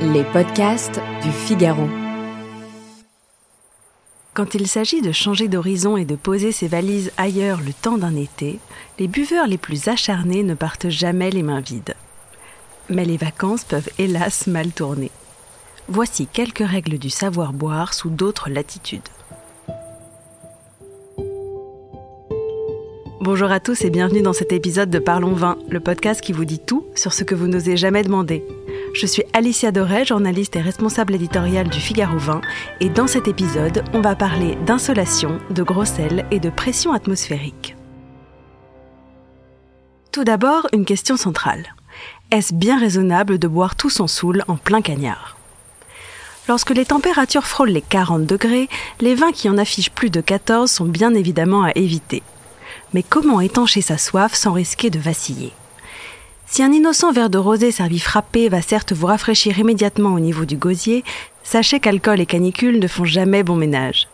Les podcasts du Figaro. Quand il s'agit de changer d'horizon et de poser ses valises ailleurs le temps d'un été, les buveurs les plus acharnés ne partent jamais les mains vides. Mais les vacances peuvent hélas mal tourner. Voici quelques règles du savoir boire sous d'autres latitudes. Bonjour à tous et bienvenue dans cet épisode de Parlons Vin, le podcast qui vous dit tout sur ce que vous n'osez jamais demander. Je suis Alicia Doré, journaliste et responsable éditoriale du Figaro Vin, et dans cet épisode, on va parler d'insolation, de gros sel et de pression atmosphérique. Tout d'abord, une question centrale. Est-ce bien raisonnable de boire tout son saoul en plein cagnard? Lorsque les températures frôlent les 40 degrés, les vins qui en affichent plus de 14 sont bien évidemment à éviter. Mais comment étancher sa soif sans risquer de vaciller? Si un innocent verre de rosé servi frappé va certes vous rafraîchir immédiatement au niveau du gosier, sachez qu'alcool et canicule ne font jamais bon ménage.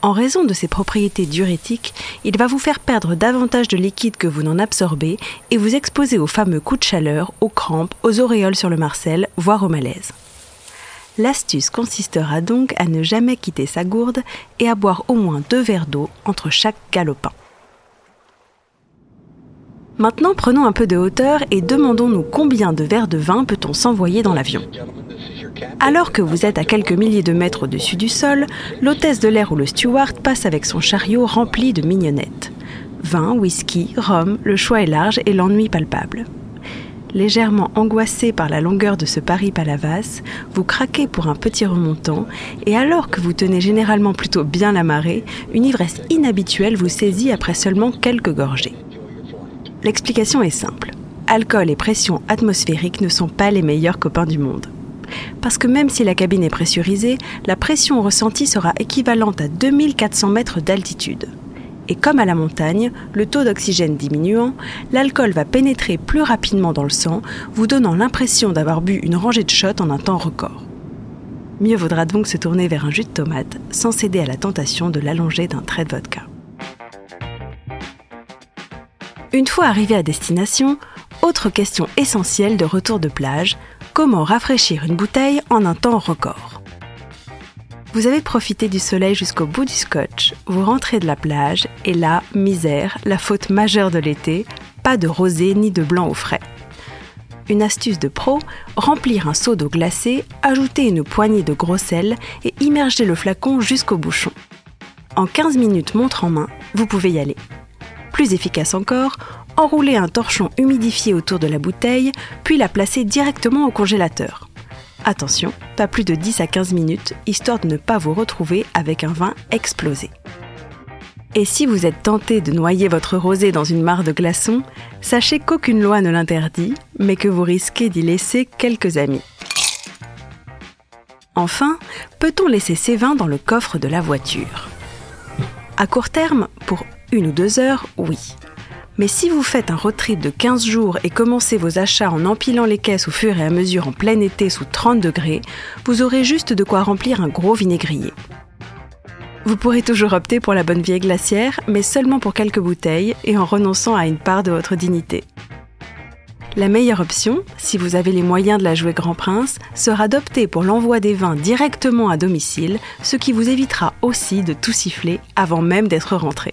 En raison de ses propriétés diurétiques, il va vous faire perdre davantage de liquide que vous n'en absorbez et vous exposer aux fameux coups de chaleur, aux crampes, aux auréoles sur le marcel, voire au malaise. L'astuce consistera donc à ne jamais quitter sa gourde et à boire au moins deux verres d'eau entre chaque galopin. Maintenant, prenons un peu de hauteur et demandons-nous combien de verres de vin peut-on s'envoyer dans l'avion. Alors que vous êtes à quelques milliers de mètres au-dessus du sol, l'hôtesse de l'air ou le steward passe avec son chariot rempli de mignonnettes. Vin, whisky, rhum, le choix est large et l'ennui palpable. Légèrement angoissé par la longueur de ce Paris-Palavas, vous craquez pour un petit remontant et alors que vous tenez généralement plutôt bien la marée, une ivresse inhabituelle vous saisit après seulement quelques gorgées. L'explication est simple. Alcool et pression atmosphérique ne sont pas les meilleurs copains du monde. Parce que même si la cabine est pressurisée, la pression ressentie sera équivalente à 2400 mètres d'altitude. Et comme à la montagne, le taux d'oxygène diminuant, l'alcool va pénétrer plus rapidement dans le sang, vous donnant l'impression d'avoir bu une rangée de shots en un temps record. Mieux vaudra donc se tourner vers un jus de tomate sans céder à la tentation de l'allonger d'un trait de vodka. Une fois arrivé à destination, autre question essentielle de retour de plage, comment rafraîchir une bouteille en un temps record? Vous avez profité du soleil jusqu'au bout du scotch, vous rentrez de la plage, et là, misère, la faute majeure de l'été, pas de rosé ni de blanc au frais. Une astuce de pro, remplir un seau d'eau glacée, ajouter une poignée de gros sel et immerger le flacon jusqu'au bouchon. En 15 minutes montre en main, vous pouvez y aller. Plus efficace encore, enrouler un torchon humidifié autour de la bouteille, puis la placer directement au congélateur. Attention, pas plus de 10 à 15 minutes, histoire de ne pas vous retrouver avec un vin explosé. Et si vous êtes tenté de noyer votre rosé dans une mare de glaçons, sachez qu'aucune loi ne l'interdit, mais que vous risquez d'y laisser quelques amis. Enfin, peut-on laisser ces vins dans le coffre de la voiture? À court terme, pour une ou deux heures, oui. Mais si vous faites un road de 15 jours et commencez vos achats en empilant les caisses au fur et à mesure en plein été sous 30 degrés, vous aurez juste de quoi remplir un gros vinaigrier. Vous pourrez toujours opter pour la bonne vieille glacière, mais seulement pour quelques bouteilles et en renonçant à une part de votre dignité. La meilleure option, si vous avez les moyens de la jouer Grand Prince, sera d'opter pour l'envoi des vins directement à domicile, ce qui vous évitera aussi de tout siffler avant même d'être rentré.